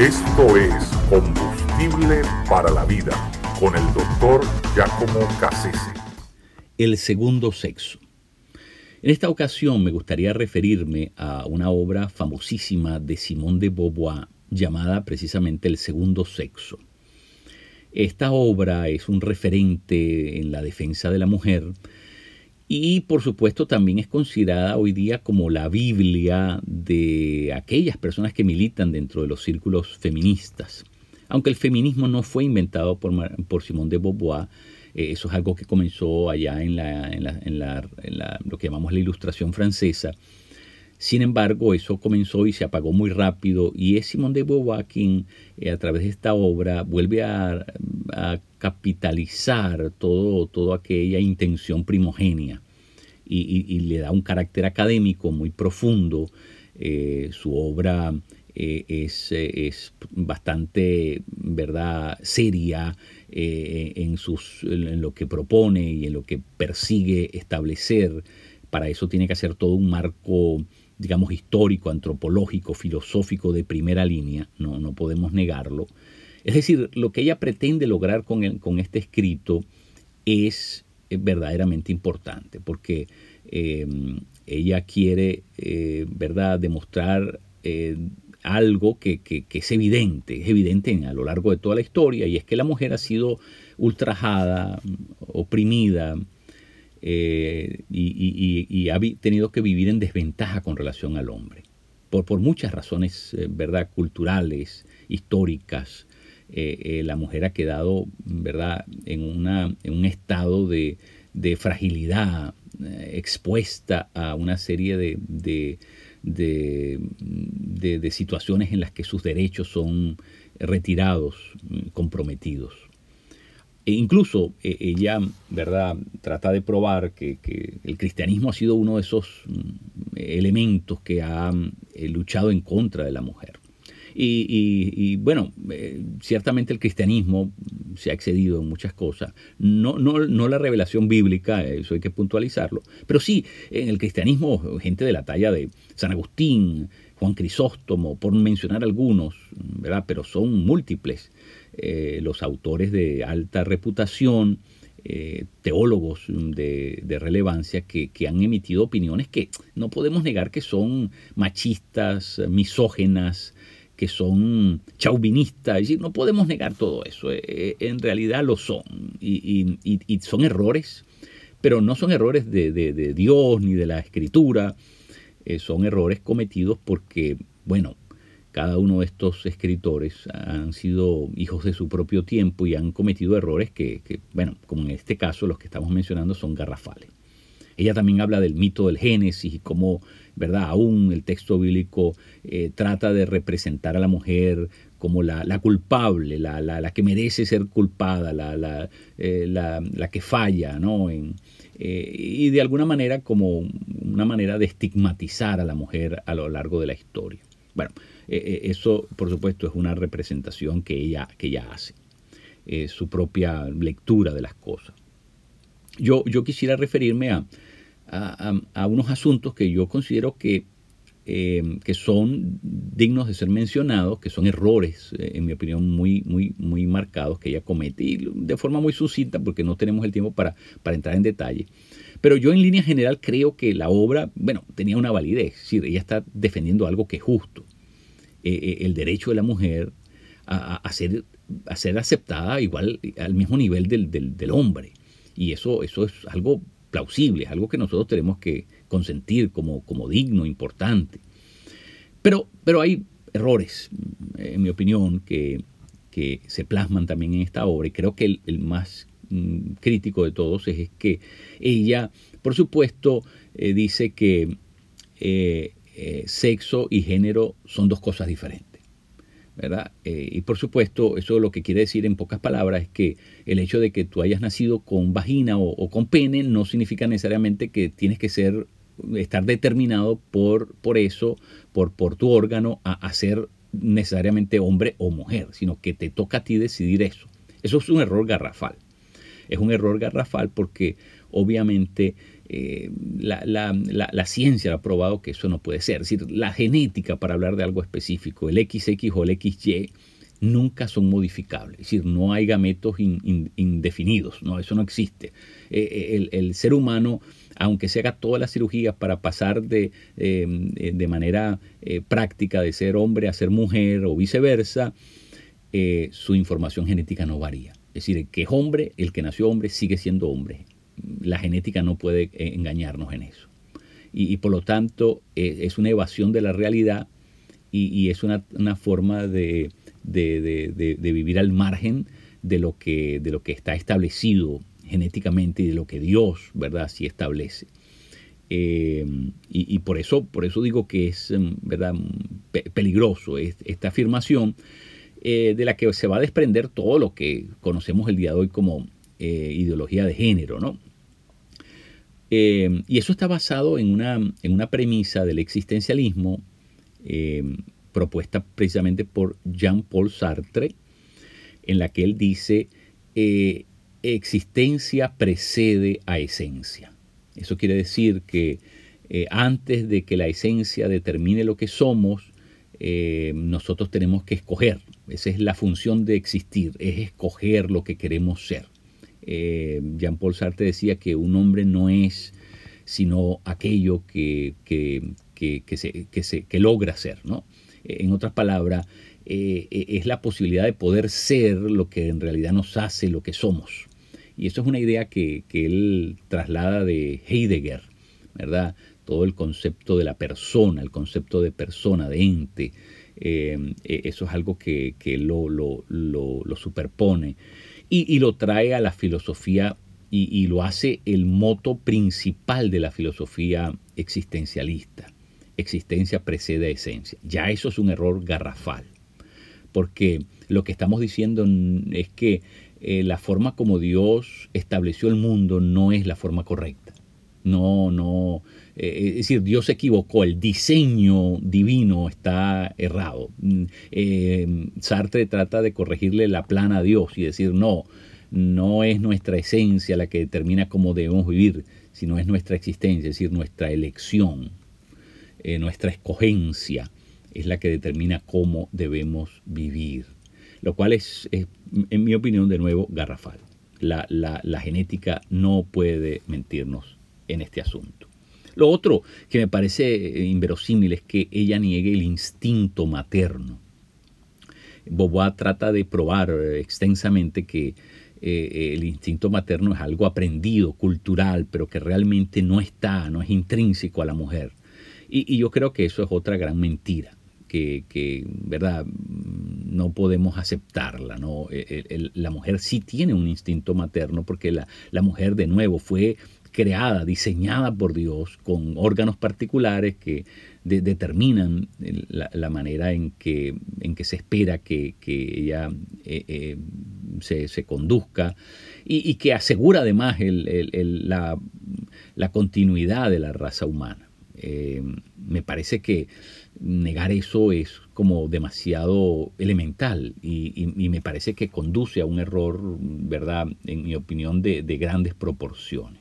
Esto es Combustible para la Vida con el doctor Giacomo Cassese. El segundo sexo. En esta ocasión me gustaría referirme a una obra famosísima de Simone de Beauvoir llamada precisamente El segundo sexo. Esta obra es un referente en la defensa de la mujer y por supuesto también es considerada hoy día como la Biblia de aquellas personas que militan dentro de los círculos feministas. Aunque el feminismo no fue inventado por, por Simone de Beauvoir, eh, eso es algo que comenzó allá en, lo que llamamos la ilustración francesa. Sin embargo, eso comenzó y se apagó muy rápido y es Simone de Beauvoir quien eh, a través de esta obra vuelve a, capitalizar todo, toda aquella intención primogénia y, le da un carácter académico muy profundo. Eh, su obra es, es, bastante verdad seria en, sus, en lo que propone y en lo que persigue establecer. Para eso tiene que hacer todo un marco digamos, histórico, antropológico, filosófico de primera línea, no, no podemos negarlo. Es decir, lo que ella pretende lograr con, el, con este escrito es eh, verdaderamente importante, porque em, ella quiere, eh, ¿verdad?, demostrar eh, algo que, que, es evidente, es evidente a lo largo de toda la historia, y es que la mujer ha sido ultrajada, oprimida, y, ha tenido que vivir en desventaja con relación al hombre, por, por muchas razones, ¿verdad?, culturales, históricas. Eh, la mujer ha quedado, ¿verdad?, en, una, en un estado de, de fragilidad, expuesta a una serie de, de, de, situaciones en las que sus derechos son retirados, comprometidos. E incluso eh, ella, ¿verdad?, trata de probar que, el cristianismo ha sido uno de esos mm, elementos que ha eh, luchado en contra de la mujer. Y, bueno, eh, ciertamente el cristianismo se ha excedido en muchas cosas. No, no, no la revelación bíblica, eso hay que puntualizarlo, pero sí en el cristianismo gente de la talla de San Agustín, Juan Crisóstomo, por mencionar algunos, ¿verdad? pero son múltiples eh, los autores de alta reputación, eh, teólogos de, relevancia que, han emitido opiniones que no podemos negar que son machistas, misógenas, que son chauvinistas, no podemos negar todo eso, eh, en realidad lo son, y, son errores, pero no son errores de, Dios ni de la escritura, son errores cometidos porque, bueno, cada uno de estos escritores han sido hijos de su propio tiempo y han cometido errores que, bueno, como en este caso los que estamos mencionando son garrafales. Ella también habla del mito del Génesis y cómo, ¿verdad? Aún el texto bíblico eh, trata de representar a la mujer como la, culpable, la, la, que merece ser culpada, la, eh, que falla, ¿no? En, eh, y de alguna manera como una manera de estigmatizar a la mujer a lo largo de la historia. Bueno, eso por supuesto es una representación que ella, que ella hace, su propia lectura de las cosas. Yo, yo quisiera referirme a, a, unos asuntos que yo considero que, que son dignos de ser mencionados, que son errores, en mi opinión, muy, muy, muy marcados que ella comete, y de forma muy sucinta, porque no tenemos el tiempo para, para entrar en detalle. Pero yo en línea general creo que la obra, bueno, tenía una validez, es decir, ella está defendiendo algo que es justo. Eh, eh, el derecho de la mujer a, ser, a ser, aceptada igual al mismo nivel del, hombre. Y eso, eso es algo plausible, algo que nosotros tenemos que consentir como, como digno, importante. Pero, pero hay errores, en mi opinión, que, que se plasman también en esta obra y creo que el, más mm, crítico de todos es, que ella, por supuesto, eh, dice que eh, sexo y género son dos cosas diferentes. Eh, y por supuesto, eso lo que quiere decir en pocas palabras es que el hecho de que tú hayas nacido con vagina o, con pene no significa necesariamente que tienes que ser, estar determinado por, por eso, por, por tu órgano, a, a ser necesariamente hombre o mujer, sino que te toca a ti decidir eso. Eso es un error garrafal. Es un error garrafal porque obviamente eh, la, ciencia ha probado que eso no puede ser. Es decir, la genética, para hablar de algo específico, el XX o el XY, nunca son modificables. Es decir, no hay gametos indefinidos, no, eso no existe. Eh, el, ser humano, aunque se haga todas las cirugías para pasar de, de manera práctica de ser hombre a ser mujer o viceversa, su información genética no varía. Es decir, el que es hombre, el que nació hombre, sigue siendo hombre la genética no puede eh, engañarnos en eso. Y, por lo tanto eh, es una evasión de la realidad y, es una, forma de, vivir al margen de lo, que, de lo que está establecido genéticamente y de lo que Dios, ¿verdad?, sí establece. Eh, y, por, eso, por eso digo que es mm, ¿verdad? peligroso esta afirmación de la que se va a desprender todo lo que conocemos el día de hoy como ideología de género, ¿no? Eh, y eso está basado en una, en una premisa del existencialismo eh, propuesta precisamente por Jean-Paul Sartre, en la que él dice, eh, existencia precede a esencia. Eso quiere decir que antes de que la esencia determine lo que somos, nosotros tenemos que escoger. Esa es la función de existir, es escoger lo que queremos ser. Eh, Jean-Paul Sartre decía que un hombre no es sino aquello que, se, logra ser. ¿no? En otras palabras, eh, eh, es la posibilidad de poder ser lo que en realidad nos hace lo que somos. Y eso es una idea que, él traslada de Heidegger, ¿verdad? Todo el concepto de la persona, el concepto de persona, de ente, eso es algo que, lo, lo, superpone y, lo trae a la filosofía y, lo hace el moto principal de la filosofía existencialista. Existencia precede esencia. Ya eso es un error garrafal, porque lo que estamos diciendo es que eh, la forma como Dios estableció el mundo no es la forma correcta. No, no, eh, es decir, Dios se equivocó, el diseño divino está errado. Mm, eh, Sartre trata de corregirle la plana a Dios y decir, no, no es nuestra esencia la que determina cómo debemos vivir, sino es nuestra existencia, es decir, nuestra elección, eh, nuestra escogencia es la que determina cómo debemos vivir. Lo cual es, en mi opinión, de nuevo, garrafal. la genética no puede mentirnos en este asunto. Lo otro que me parece eh, inverosímil es que ella niegue el instinto materno. Bobois trata de probar eh, extensamente que eh, el instinto materno es algo aprendido, cultural, pero que realmente no está, no es intrínseco a la mujer. Y, yo creo que eso es otra gran mentira. Que, ¿verdad? no podemos aceptarla. ¿no? la mujer sí tiene un instinto materno porque la, mujer, de nuevo, fue creada, diseñada por Dios, con órganos particulares que determinan la, manera en que, en que se espera que, ella eh, eh, se, conduzca y, que asegura además la, continuidad de la raza humana. Eh, me parece que negar eso es como demasiado elemental y, me parece que conduce a un error, ¿verdad? En mi opinión, de grandes proporciones.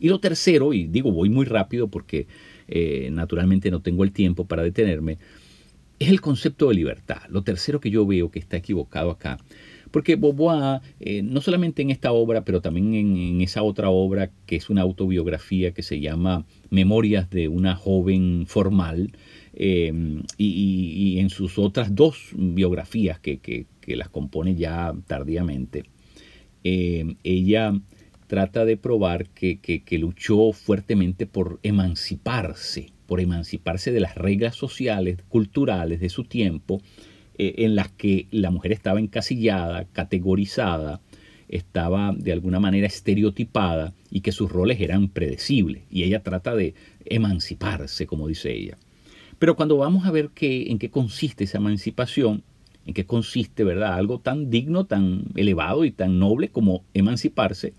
Y lo tercero, y digo voy muy rápido porque eh, naturalmente no tengo el tiempo para detenerme, es el concepto de libertad. Lo tercero que yo veo que está equivocado acá. Porque Beauvoir, eh, no solamente en esta obra, pero también en, esa otra obra que es una autobiografía que se llama Memorias de una joven formal, eh, y, en sus otras dos biografías que, que, las compone ya tardíamente, ella trata de probar que, luchó fuertemente por emanciparse, por emanciparse de las reglas sociales, culturales de su tiempo, eh, en las que la mujer estaba encasillada, categorizada, estaba de alguna manera estereotipada y que sus roles eran predecibles. Y ella trata de emanciparse, como dice ella. Pero cuando vamos a ver qué, en qué consiste esa emancipación, en qué consiste, ¿verdad? Algo tan digno, tan elevado y tan noble como emanciparse,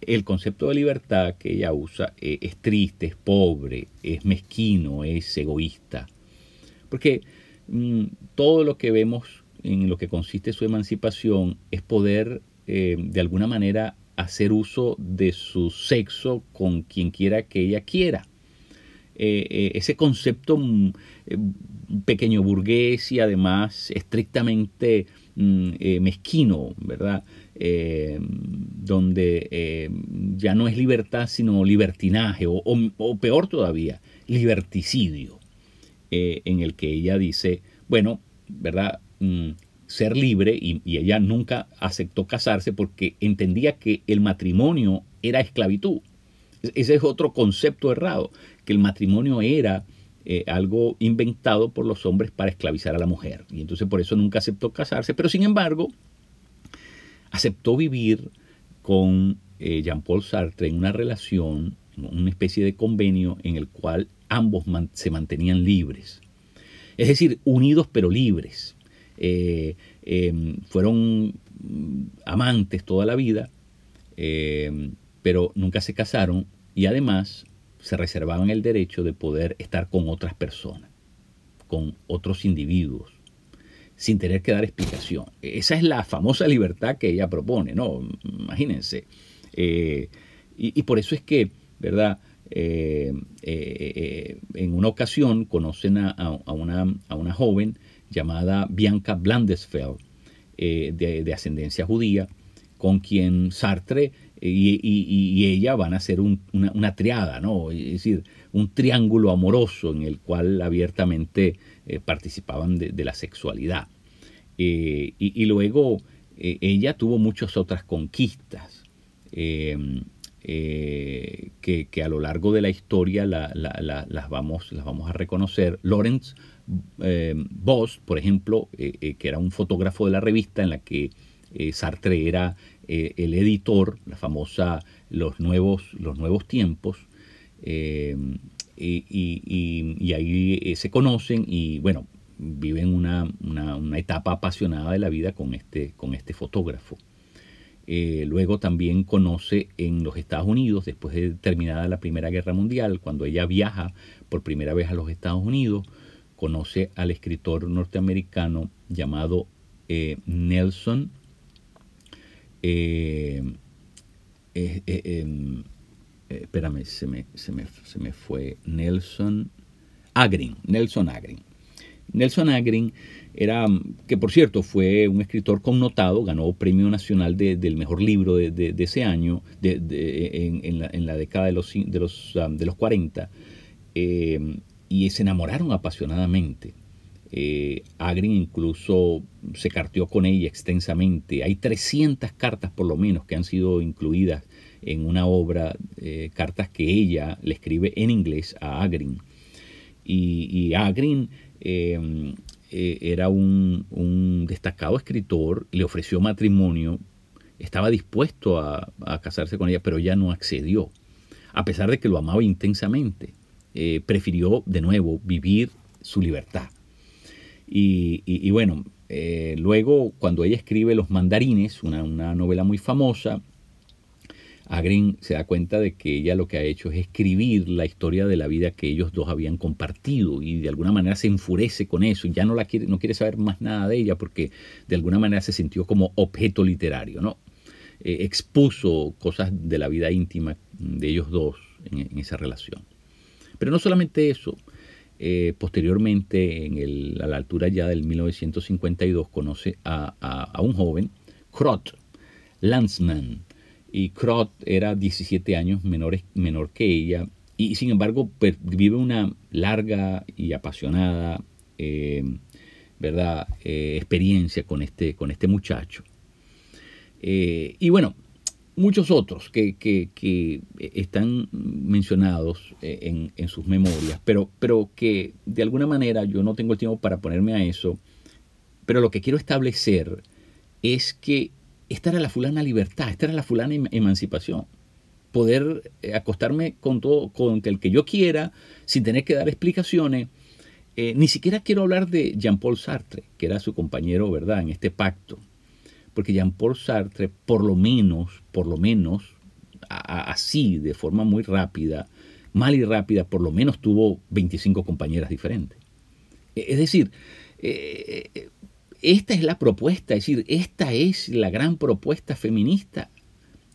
el concepto de libertad que ella usa eh, es triste, es pobre, es mezquino, es egoísta. Porque mm, todo lo que vemos en lo que consiste su emancipación es poder eh, de alguna manera hacer uso de su sexo con quien quiera que ella quiera. Eh, ese concepto mm, pequeño burgués y además estrictamente mm, mezquino, ¿verdad? Donde ya no es libertad sino libertinaje o, peor todavía, liberticidio, en el que ella dice, bueno, ¿verdad? Mm, ser libre y, ella nunca aceptó casarse porque entendía que el matrimonio era esclavitud. Ese es otro concepto errado, que el matrimonio era eh, algo inventado por los hombres para esclavizar a la mujer. Y entonces por eso nunca aceptó casarse, pero sin embargo aceptó vivir con eh, Jean-Paul Sartre en una relación, una especie de convenio en el cual ambos se mantenían libres. Es decir, unidos pero libres. Eh, em, fueron amantes toda la vida, em, pero nunca se casaron y además se reservaban el derecho de poder estar con otras personas, con otros individuos, sin tener que dar explicación. Esa es la famosa libertad que ella propone, ¿no? Imagínense. Eh, y, por eso es que, ¿verdad? Eh, en una ocasión conocen una, a una joven llamada Bianca Blandesfeld, eh, de, ascendencia judía, con quien Sartre y, ella van a ser una, triada, ¿no? es decir, un triángulo amoroso en el cual abiertamente eh, participaban de, la sexualidad. Eh, y, luego ella tuvo muchas otras conquistas. que, a lo largo de la historia las, vamos, a reconocer. Lawrence eh, Boss, por ejemplo, eh, eh, que era un fotógrafo de la revista en la que Sartre era el editor, la famosa Los Nuevos, los nuevos Tiempos, y, ahí se conocen y bueno, viven una, etapa apasionada de la vida con este, con este fotógrafo. luego también conoce en los Estados Unidos, después de terminada la Primera Guerra Mundial, cuando ella viaja por primera vez a los Estados Unidos, conoce al escritor norteamericano llamado eh, Nelson. Eh, eh, espérame, se me, se, me, fue Nelson Agrin. Nelson Agrin. Nelson Agrin era, que por cierto fue un escritor connotado, ganó Premio Nacional del Mejor Libro de, ese año, en, la, década de los, de los, um, los 40 y se enamoraron apasionadamente. Eh, Agrin incluso se carteó con ella extensamente. Hay 300 cartas por lo menos que han sido incluidas en una obra, eh, cartas que ella le escribe en inglés a Agrin. Y, Agrin em, eh, era un, destacado escritor, le ofreció matrimonio, estaba dispuesto a, casarse con ella, pero ella no accedió, a pesar de que lo amaba intensamente. Eh, prefirió de nuevo vivir su libertad. Y, bueno, luego cuando ella escribe Los Mandarines, una, novela muy famosa, Agrin se da cuenta de que ella lo que ha hecho es escribir la historia de la vida que ellos dos habían compartido y de alguna manera se enfurece con eso, ya no la quiere, no quiere saber más nada de ella porque de alguna manera se sintió como objeto literario, ¿no? Eh, expuso cosas de la vida íntima de ellos dos en esa relación. Pero no solamente eso, eh, posteriormente, en a la altura ya del 1952, conoce a, un joven, Krot, Landsman. Y Krot era 17 años menor, menor que ella y sin embargo vive una larga y apasionada eh, ¿verdad? Eh, experiencia con este, con este muchacho. y bueno, muchos otros que, están mencionados eh, en, sus memorias, pero, pero que de alguna manera yo no tengo el tiempo para ponerme a eso, pero lo que quiero establecer es que esta era la fulana libertad, esta era la fulana em, emancipación. Poder eh, acostarme con todo, con el que yo quiera, sin tener que dar explicaciones. Eh, ni siquiera quiero hablar de Jean-Paul Sartre, que era su compañero, ¿verdad?, en este pacto porque Jean-Paul Sartre, por lo menos, por lo menos, así, de forma muy rápida, mal y rápida, por lo menos tuvo 25 compañeras diferentes. E, es decir, eh, esta es la propuesta, es decir, esta es la gran propuesta feminista.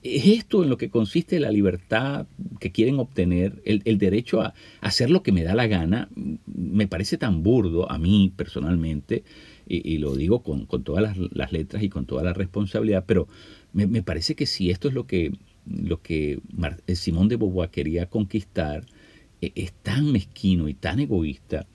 es esto en lo que consiste la libertad que quieren obtener, el, derecho a hacer lo que me da la gana, me parece tan burdo a mí personalmente, y, lo digo con, todas las, letras y con toda la responsabilidad, pero me, parece que si esto es lo que, lo que eh, Simón de Beauvoir quería conquistar, e, es tan mezquino y tan egoísta,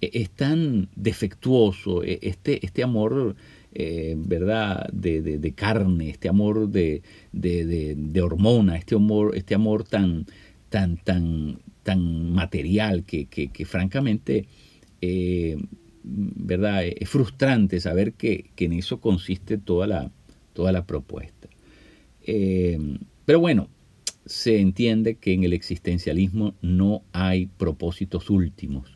es tan defectuoso, e, este, este amor eh, ¿verdad? De, carne, este amor de, de, hormona, este amor, este amor tan, tan, tan, tan material que, francamente, eh, ¿verdad? Es frustrante saber que, en eso consiste toda la, toda la propuesta. Eh, pero bueno, se entiende que en el existencialismo no hay propósitos últimos.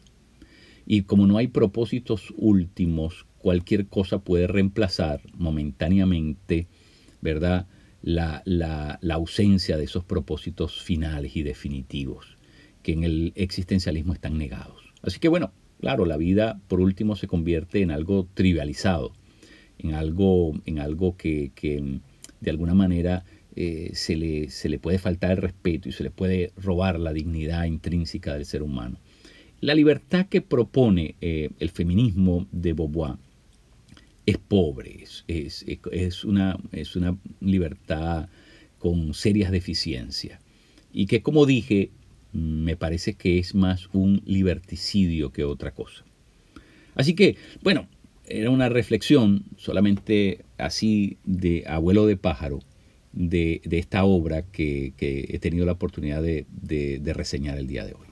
Y como no hay propósitos últimos, cualquier cosa puede reemplazar momentáneamente, ¿verdad? La, ausencia de esos propósitos finales y definitivos que en el existencialismo están negados. Así que bueno, claro, la vida por último se convierte en algo trivializado, en algo, en algo que, de alguna manera eh, se, le, se le puede faltar el respeto y se le puede robar la dignidad intrínseca del ser humano. La libertad que propone eh, el feminismo de Beauvoir es pobre, es, una, libertad con serias deficiencias. Y que como dije, me parece que es más un liberticidio que otra cosa. Así que, bueno, era una reflexión solamente así de abuelo de pájaro de, esta obra que, he tenido la oportunidad de reseñar el día de hoy.